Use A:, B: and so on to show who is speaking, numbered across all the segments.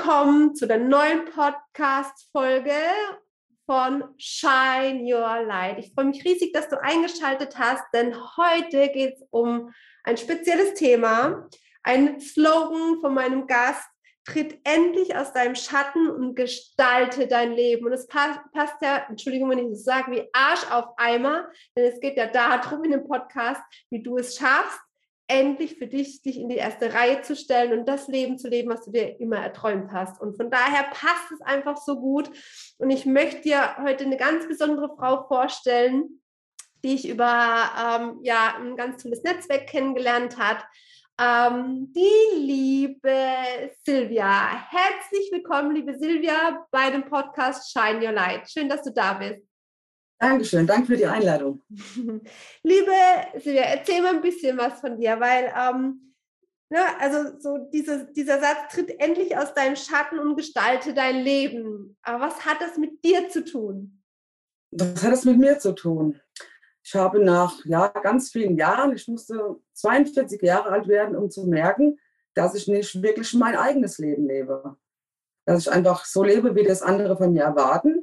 A: Willkommen zu der neuen Podcast-Folge von Shine Your Light. Ich freue mich riesig, dass du eingeschaltet hast, denn heute geht es um ein spezielles Thema, ein Slogan von meinem Gast. Tritt endlich aus deinem Schatten und gestalte dein Leben. Und es passt, ja, Entschuldigung, wenn ich das sage, wie Arsch auf Eimer, denn es geht ja darum in dem Podcast, wie du es schaffst, endlich für dich, dich in die erste Reihe zu stellen und das Leben zu leben, was du dir immer erträumt hast. Und von daher passt es einfach so gut. Und ich möchte dir heute eine ganz besondere Frau vorstellen, die ich über ähm, ja, ein ganz tolles Netzwerk kennengelernt hat. Ähm, die liebe Silvia. Herzlich willkommen, liebe Silvia, bei dem Podcast Shine Your Light. Schön, dass du da bist.
B: Dankeschön, danke für die Einladung.
A: Liebe Silvia, erzähl mal ein bisschen was von dir, weil ähm, ne, also so diese, dieser Satz tritt endlich aus deinem Schatten und gestalte dein Leben. Aber was hat das mit dir zu tun?
B: Was hat das mit mir zu tun? Ich habe nach ja, ganz vielen Jahren, ich musste 42 Jahre alt werden, um zu merken, dass ich nicht wirklich mein eigenes Leben lebe. Dass ich einfach so lebe, wie das andere von mir erwarten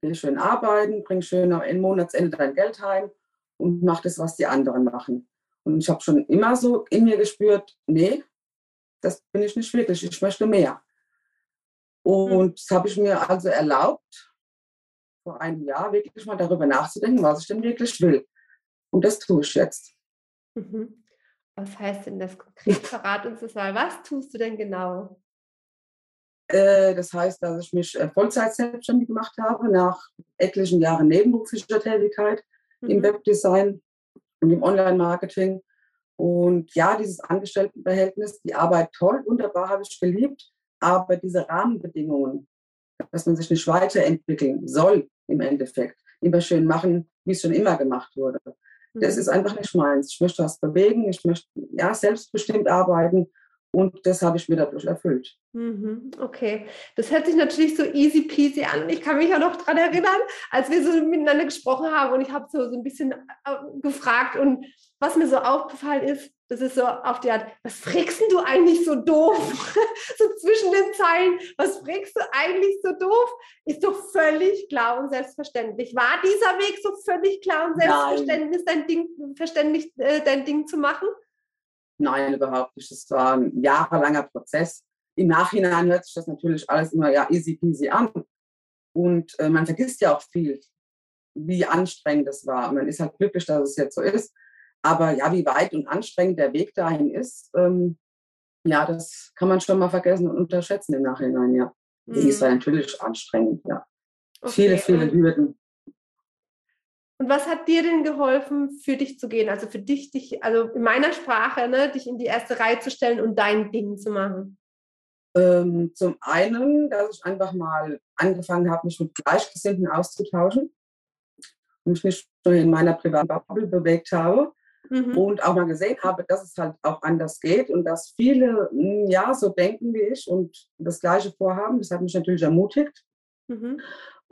B: geh schön arbeiten, bring schön am Monatsende dein Geld heim und mach das, was die anderen machen. Und ich habe schon immer so in mir gespürt, nee, das bin ich nicht wirklich, ich möchte mehr. Und das habe ich mir also erlaubt, vor einem Jahr wirklich mal darüber nachzudenken, was ich denn wirklich will. Und das tue ich jetzt.
A: Mhm. Was heißt denn das konkret? Verrat uns das mal. Was tust du denn genau?
B: Äh, das heißt, dass ich mich äh, Vollzeit selbstständig gemacht habe, nach etlichen Jahren nebenberuflicher Tätigkeit mhm. im Webdesign und im Online-Marketing. Und ja, dieses Angestelltenverhältnis, die Arbeit toll, wunderbar, habe ich geliebt, aber diese Rahmenbedingungen, dass man sich nicht weiterentwickeln soll im Endeffekt, immer schön machen, wie es schon immer gemacht wurde. Das mhm. ist einfach nicht meins. Ich möchte was bewegen, ich möchte ja selbstbestimmt arbeiten und das habe ich mir dadurch erfüllt.
A: Mhm, okay, das hört sich natürlich so easy peasy an. Ich kann mich auch noch daran erinnern, als wir so miteinander gesprochen haben und ich habe so, so ein bisschen äh, gefragt und was mir so aufgefallen ist, das ist so auf die Art, was fragst du eigentlich so doof? so zwischen den Zeilen, was fragst du eigentlich so doof? Ist doch völlig klar und selbstverständlich. War dieser Weg so völlig klar und selbstverständlich, dein Ding, verständlich, äh, dein Ding zu machen?
B: Nein, überhaupt nicht. Das war ein jahrelanger Prozess. Im Nachhinein hört sich das natürlich alles immer ja easy peasy an. Und äh, man vergisst ja auch viel, wie anstrengend das war. man ist halt glücklich, dass es jetzt so ist. Aber ja, wie weit und anstrengend der Weg dahin ist, ähm, ja, das kann man schon mal vergessen und unterschätzen im Nachhinein, ja. Mhm. Die ist ja natürlich anstrengend, ja. Okay. Viele, viele Hürden.
A: Und was hat dir denn geholfen, für dich zu gehen? Also für dich, dich, also in meiner Sprache, ne, dich in die erste Reihe zu stellen und dein Ding zu machen?
B: Ähm, zum einen, dass ich einfach mal angefangen habe, mich mit Gleichgesinnten auszutauschen und mich nicht nur in meiner privaten Bubble bewegt habe mhm. und auch mal gesehen habe, dass es halt auch anders geht und dass viele hm, ja so denken wie ich und das Gleiche vorhaben. Das hat mich natürlich ermutigt. Mhm.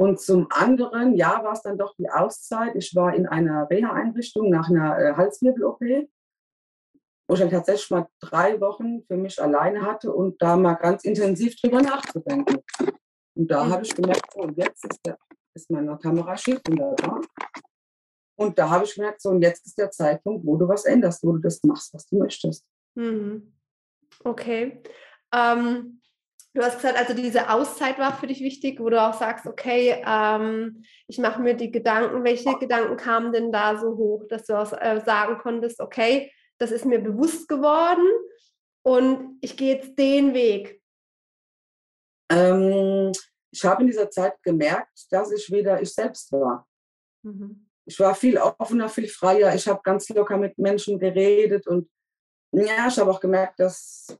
B: Und zum anderen, ja, war es dann doch die Auszeit. Ich war in einer Reha-Einrichtung nach einer äh, Halswirbel-OP, wo ich dann tatsächlich mal drei Wochen für mich alleine hatte und da mal ganz intensiv drüber nachzudenken. Und da habe ich gemerkt, so, und jetzt ist, der, ist meine Kamera schief wunderbar. Und da habe ich gemerkt, so, und jetzt ist der Zeitpunkt, wo du was änderst, wo du das machst, was du möchtest.
A: Mhm. Okay. Ähm, Du hast gesagt, also diese Auszeit war für dich wichtig, wo du auch sagst, okay, ähm, ich mache mir die Gedanken, welche Gedanken kamen denn da so hoch, dass du auch äh, sagen konntest, okay, das ist mir bewusst geworden und ich gehe jetzt den Weg.
B: Ähm, ich habe in dieser Zeit gemerkt, dass ich wieder ich selbst war. Mhm. ich war viel offener, viel freier. Ich habe ganz locker mit Menschen geredet und ja, ich habe auch gemerkt, dass,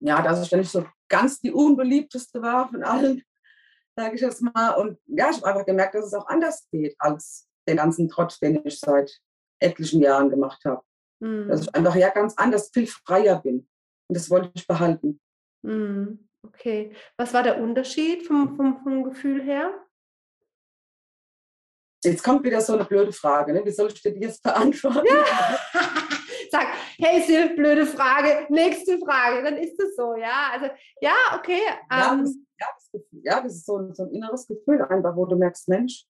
B: ja, dass ich dann nicht so ganz die unbeliebteste war von allen, sage ich jetzt mal. Und ja, ich habe einfach gemerkt, dass es auch anders geht als den ganzen Trotz, den ich seit etlichen Jahren gemacht habe. Mhm. Dass ich einfach ja ganz anders, viel freier bin. Und das wollte ich behalten.
A: Mhm. Okay. Was war der Unterschied vom, vom, vom Gefühl her?
B: Jetzt kommt wieder so eine blöde Frage. Ne? Wie soll ich dir jetzt beantworten? Ja.
A: Sag, hey Sil, blöde Frage, nächste Frage, dann ist es so, ja. Also, ja, okay.
B: Ja, ähm, das, ja, das, Gefühl, ja, das ist so ein, so ein inneres Gefühl einfach, wo du merkst, Mensch,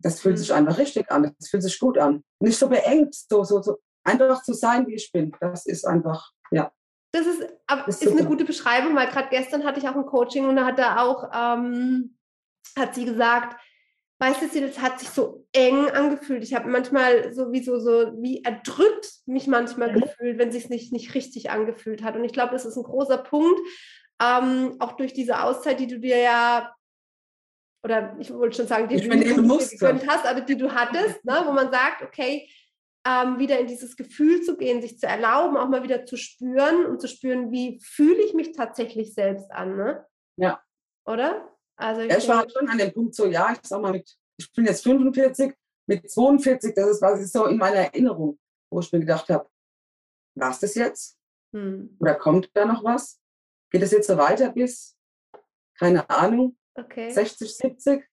B: das fühlt sich mhm. einfach richtig an, das fühlt sich gut an. Nicht so beengt, so, so, so einfach zu sein, wie ich bin. Das ist einfach, ja.
A: Das ist, aber ist, ist eine gute Beschreibung, weil gerade gestern hatte ich auch ein Coaching und da hat er auch, ähm, hat sie gesagt, weißt du, das hat sich so eng angefühlt. Ich habe manchmal sowieso so wie erdrückt mich manchmal mhm. gefühlt, wenn sich nicht, nicht richtig angefühlt hat. Und ich glaube, das ist ein großer Punkt, ähm, auch durch diese Auszeit, die du dir ja oder ich wollte schon sagen, die ich du gegönnt hast, aber die du hattest, ne, wo man sagt, okay, ähm, wieder in dieses Gefühl zu gehen, sich zu erlauben, auch mal wieder zu spüren und zu spüren, wie fühle ich mich tatsächlich selbst an, ne?
B: Ja.
A: Oder?
B: Also ich, ja, ich war halt schon an dem Punkt so, ja, ich sag mal, mit, ich bin jetzt 45, mit 42, das ist quasi so in meiner Erinnerung, wo ich mir gedacht habe, war es das jetzt? Hm. Oder kommt da noch was? Geht es jetzt so weiter bis, keine Ahnung, okay. 60, 70?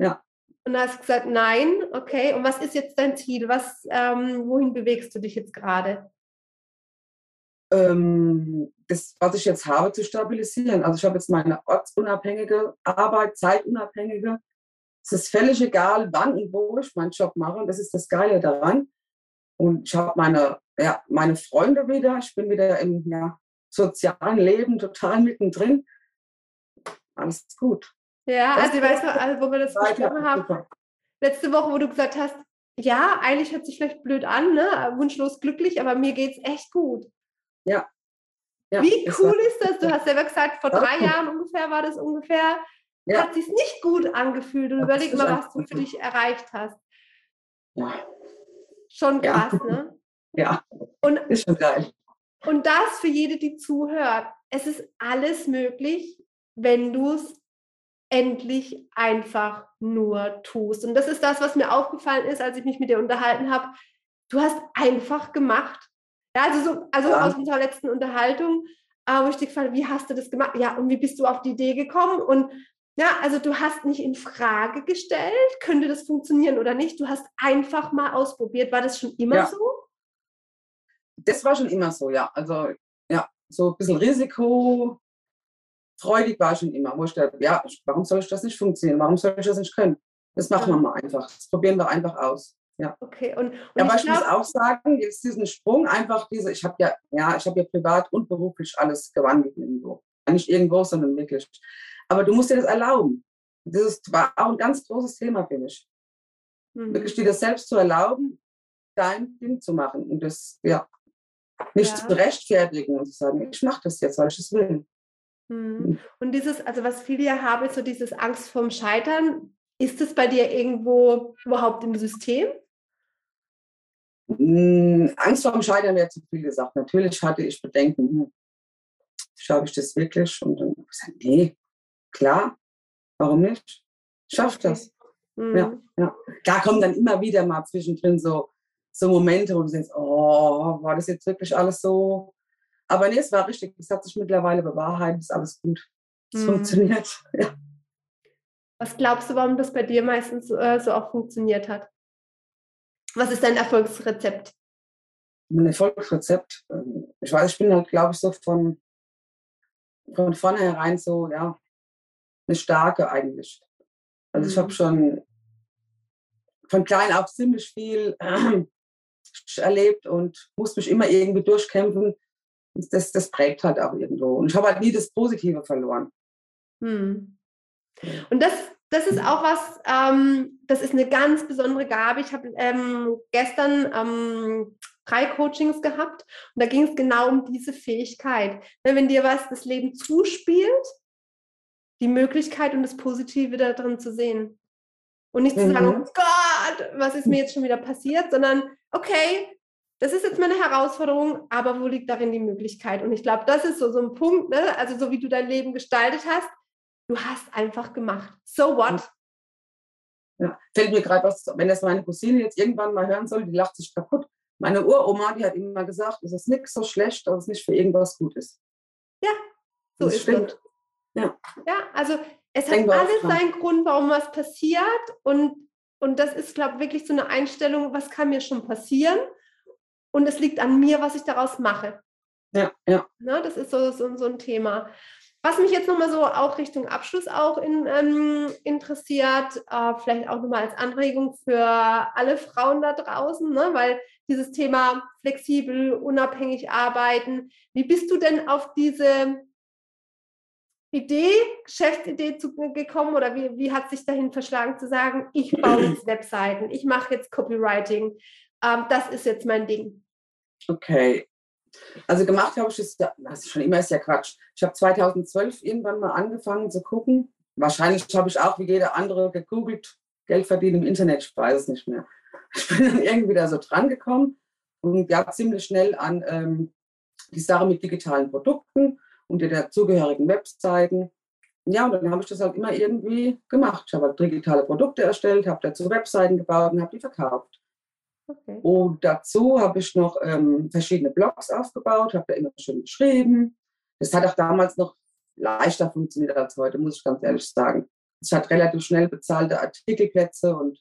B: Ja.
A: Und da hast du gesagt, nein, okay. Und was ist jetzt dein Ziel? Was, ähm, wohin bewegst du dich jetzt gerade?
B: Ähm, das, was ich jetzt habe, zu stabilisieren. Also ich habe jetzt meine ortsunabhängige Arbeit, zeitunabhängige. Es ist völlig egal, wann und wo ich meinen Job mache. Und das ist das Geile daran. Und ich habe meine, ja, meine Freunde wieder. Ich bin wieder im ja, sozialen Leben total mittendrin. Alles gut.
A: Ja, das also ich weiß noch, also, wo wir das gesprochen haben, super. letzte Woche, wo du gesagt hast, ja, eigentlich hört sich vielleicht blöd an, ne? wunschlos glücklich, aber mir geht es echt gut.
B: Ja.
A: ja Wie cool ist das? Du hast selber gesagt, vor drei Jahren ungefähr war das ungefähr, ja. hat sich nicht gut angefühlt. Und überleg mal, was du für dich erreicht hast. Ja. Schon krass, ja. ne?
B: Ja.
A: Und,
B: ist schon geil.
A: Und das für jede, die zuhört. Es ist alles möglich, wenn du es endlich einfach nur tust. Und das ist das, was mir aufgefallen ist, als ich mich mit dir unterhalten habe. Du hast einfach gemacht. Ja, also so, also ja. aus unserer letzten Unterhaltung, äh, wo ich dich gefragt wie hast du das gemacht? Ja, und wie bist du auf die Idee gekommen? Und ja, also du hast nicht in Frage gestellt, könnte das funktionieren oder nicht. Du hast einfach mal ausprobiert. War das schon immer ja. so?
B: Das war schon immer so, ja. Also ja, so ein bisschen risikofreudig war schon immer. Wo ich dachte, ja, warum soll ich das nicht funktionieren? Warum soll ich das nicht können? Das machen wir mal einfach. Das probieren wir einfach aus. Ja.
A: Okay, und, und
B: aber ich, glaub, muss auch sagen, jetzt diesen Sprung einfach diese, ich habe ja, ja, ich habe ja privat und beruflich alles gewandelt irgendwo. Nicht irgendwo, sondern wirklich. Aber du musst dir das erlauben. Das war auch ein ganz großes Thema für mich. Mhm. Wirklich dir das selbst zu erlauben, dein Ding zu machen. Und das, ja, nicht ja. zu rechtfertigen und zu sagen, ich mache das jetzt, weil ich es will.
A: Mhm. mhm. Und dieses, also was viele ja haben, ist so dieses Angst vorm Scheitern. Ist es bei dir irgendwo überhaupt im System?
B: Hm, Angst vor dem Scheitern wäre zu viel gesagt. Natürlich hatte ich Bedenken, hm, schaffe ich das wirklich? Und dann habe ich gesagt, nee, klar, warum nicht? Schafft das. Mhm. Ja, ja. Da kommen dann immer wieder mal zwischendrin so, so Momente, wo du denkst, oh, war das jetzt wirklich alles so? Aber nee, es war richtig. Es hat sich mittlerweile bewahrheitet, ist alles gut. Es mhm. funktioniert. Ja.
A: Was glaubst du, warum das bei dir meistens äh, so auch funktioniert hat? Was ist dein Erfolgsrezept?
B: Mein Erfolgsrezept, ähm, ich weiß, ich bin halt, glaube ich, so von, von vornherein so, ja, eine starke eigentlich. Also mhm. ich habe schon von klein auf ziemlich viel äh, erlebt und musste mich immer irgendwie durchkämpfen. Das, das prägt halt auch irgendwo. Und ich habe halt nie das Positive verloren.
A: Mhm. Und das das ist auch was, ähm, das ist eine ganz besondere Gabe. Ich habe ähm, gestern ähm, drei Coachings gehabt und da ging es genau um diese Fähigkeit. Ne, wenn dir was das Leben zuspielt, die Möglichkeit und das Positive da drin zu sehen. Und nicht zu sagen, mhm. oh Gott, was ist mir jetzt schon wieder passiert, sondern okay, das ist jetzt meine Herausforderung, aber wo liegt darin die Möglichkeit? Und ich glaube, das ist so, so ein Punkt, ne? also so wie du dein Leben gestaltet hast, du hast einfach gemacht. So what?
B: Ja, fällt mir gerade was, wenn das meine Cousine jetzt irgendwann mal hören soll, die lacht sich kaputt. Meine Uroma, die hat immer gesagt, es ist nichts so schlecht, dass es nicht für irgendwas gut ist.
A: Ja, so das ist stimmt. es. Ja. ja, also es hat alles seinen Grund, warum was passiert und, und das ist, glaube ich, wirklich so eine Einstellung, was kann mir schon passieren und es liegt an mir, was ich daraus mache.
B: Ja, ja.
A: Ne, das ist so, so, so ein Thema. Was mich jetzt nochmal so auch Richtung Abschluss auch in, ähm, interessiert, äh, vielleicht auch nochmal als Anregung für alle Frauen da draußen, ne? weil dieses Thema flexibel, unabhängig arbeiten, wie bist du denn auf diese Idee, Geschäftsidee zu, gekommen oder wie, wie hat sich dahin verschlagen zu sagen, ich baue jetzt Webseiten, ich mache jetzt Copywriting, ähm, das ist jetzt mein Ding?
B: Okay. Also gemacht habe ich es, ist schon immer ist ja Quatsch. Ich habe 2012 irgendwann mal angefangen zu gucken. Wahrscheinlich habe ich auch wie jeder andere gegoogelt, Geld verdienen im Internet, ich weiß es nicht mehr. Ich bin dann irgendwie da so dran gekommen und ja ziemlich schnell an ähm, die Sache mit digitalen Produkten und den dazugehörigen Webseiten. Ja, und dann habe ich das halt immer irgendwie gemacht. Ich habe halt digitale Produkte erstellt, habe dazu Webseiten gebaut und habe die verkauft. Okay. Und dazu habe ich noch ähm, verschiedene Blogs aufgebaut, habe da immer schön geschrieben. Das hat auch damals noch leichter funktioniert als heute, muss ich ganz ehrlich sagen. Es hat relativ schnell bezahlte Artikelplätze und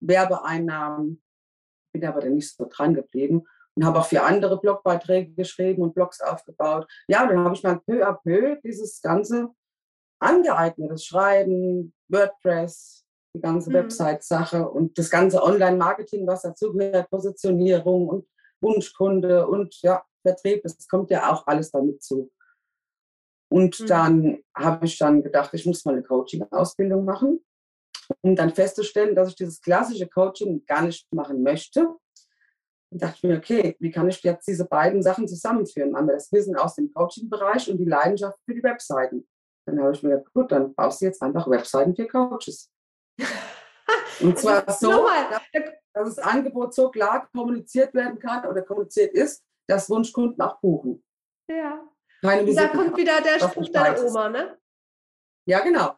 B: Werbeeinnahmen. Bin aber dann nicht so dran geblieben und habe auch für andere Blogbeiträge geschrieben und Blogs aufgebaut. Ja, dann habe ich mal peu à peu dieses Ganze angeeignet, das Schreiben, WordPress, die ganze mhm. Website-Sache und das ganze Online-Marketing, was dazugehört, Positionierung und Wunschkunde und ja, Vertrieb, das kommt ja auch alles damit zu. Und mhm. dann habe ich dann gedacht, ich muss mal eine Coaching-Ausbildung machen, um dann festzustellen, dass ich dieses klassische Coaching gar nicht machen möchte, und dachte mir, okay, wie kann ich jetzt diese beiden Sachen zusammenführen? Einmal das Wissen aus dem Coaching-Bereich und die Leidenschaft für die Webseiten. Dann habe ich mir gedacht, gut, dann baust du jetzt einfach Webseiten für Coaches. Und zwar so, dass, dass das Angebot so klar kommuniziert werden kann oder kommuniziert ist, dass Wunschkunden auch buchen.
A: Ja. Keine und da kommt wieder der Spruch deiner Oma, ne?
B: Ja, genau.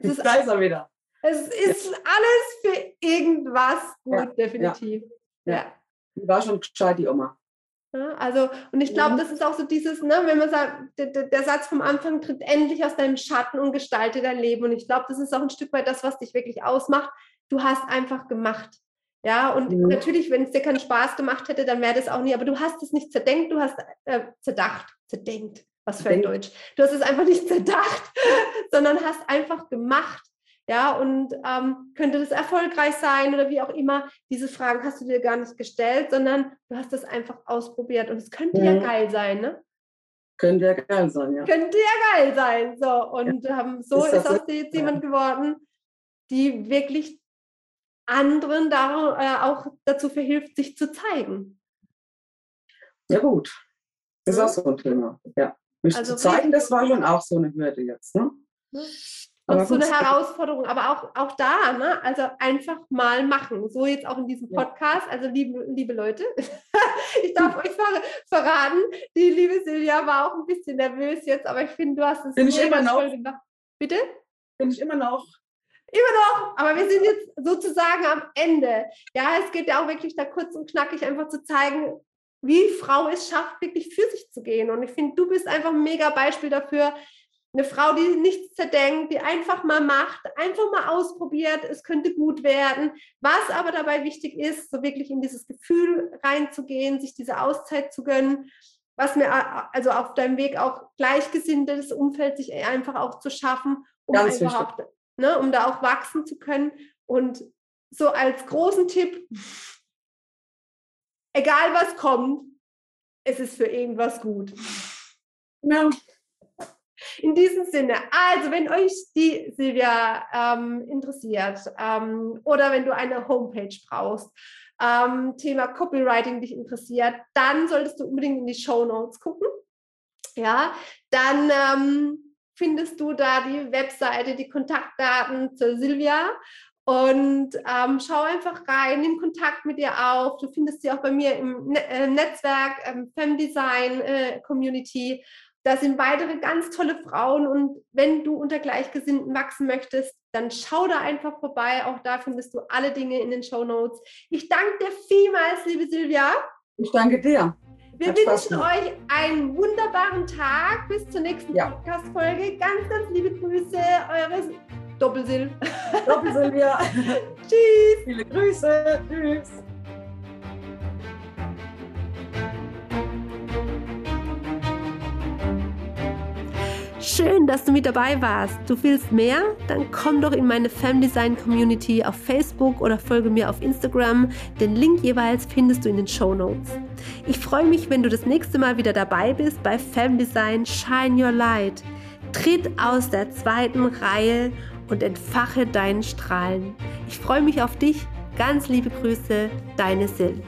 A: Das ist, da ist er wieder. Es ist alles für irgendwas gut, ja. definitiv.
B: Ja. ja. Die war schon gescheit, die Oma.
A: Ja, also, und ich glaube, mhm. das ist auch so dieses, ne, wenn man sagt, der, der, Satz vom Anfang tritt endlich aus deinem Schatten und gestalte dein Leben. Und ich glaube, das ist auch ein Stück weit das, was dich wirklich ausmacht. Du hast einfach gemacht. Ja, und mhm. natürlich, wenn es dir keinen Spaß gemacht hätte, dann wäre das auch nie, aber du hast es nicht zerdenkt, du hast äh, zerdacht, zerdenkt, was für ein Deutsch. Du hast es einfach nicht zerdacht, sondern hast einfach gemacht ja, und ähm, könnte das erfolgreich sein oder wie auch immer. Diese Fragen hast du dir gar nicht gestellt, sondern du hast das einfach ausprobiert und es könnte mhm. ja geil sein, ne?
B: Könnte ja geil sein, ja.
A: Könnte ja geil sein. So, und ähm, so ist, ist aus dir jetzt jemand geworden, die wirklich anderen da, äh, auch dazu verhilft, sich zu zeigen.
B: Ja, gut. Das ist auch so ein Thema. Ja. Mich also, zu zeigen, das war schon auch so eine Hürde jetzt, ne?
A: Und so eine Herausforderung, aber auch, auch da, ne? also einfach mal machen. So jetzt auch in diesem Podcast. Also liebe, liebe Leute, ich darf euch ver verraten, die liebe Silvia war auch ein bisschen nervös jetzt, aber ich finde, du hast es
B: Bin ich immer noch.
A: Gemacht. Bitte?
B: Bin ich immer noch.
A: Immer noch, aber wir sind jetzt sozusagen am Ende. Ja, es geht ja auch wirklich da kurz und knackig einfach zu zeigen, wie Frau es schafft, wirklich für sich zu gehen. Und ich finde, du bist einfach ein mega Beispiel dafür, eine Frau, die nichts zerdenkt, die einfach mal macht, einfach mal ausprobiert, es könnte gut werden. Was aber dabei wichtig ist, so wirklich in dieses Gefühl reinzugehen, sich diese Auszeit zu gönnen, was mir also auf deinem Weg auch gleichgesinntes Umfeld sich einfach auch zu schaffen, um Ganz auch, ne, um da auch wachsen zu können. Und so als großen Tipp, egal was kommt, es ist für irgendwas gut.
B: Genau.
A: In diesem Sinne, also wenn euch die Silvia ähm, interessiert ähm, oder wenn du eine Homepage brauchst, ähm, Thema Copywriting dich interessiert, dann solltest du unbedingt in die Show Notes gucken. Ja, dann ähm, findest du da die Webseite, die Kontaktdaten zur Silvia Und ähm, schau einfach rein, nimm Kontakt mit ihr auf. Du findest sie auch bei mir im ne äh, Netzwerk ähm, Femdesign äh, Community. Da sind weitere ganz tolle Frauen und wenn du unter Gleichgesinnten wachsen möchtest, dann schau da einfach vorbei. Auch da findest du alle Dinge in den Show Notes. Ich danke dir vielmals, liebe Silvia.
B: Ich danke dir.
A: Wir Hat wünschen euch einen wunderbaren Tag. Bis zur nächsten ja. Podcast-Folge. Ganz, ganz liebe Grüße, eure Doppelsil.
B: Doppelsilvia. Tschüss. Viele Grüße. Tschüss.
A: Schön, dass du mit dabei warst. Du willst mehr? Dann komm doch in meine Femdesign Community auf Facebook oder folge mir auf Instagram. Den Link jeweils findest du in den Show Notes. Ich freue mich, wenn du das nächste Mal wieder dabei bist bei Femdesign Shine Your Light. Tritt aus der zweiten Reihe und entfache deinen Strahlen. Ich freue mich auf dich. Ganz liebe Grüße, deine Sil.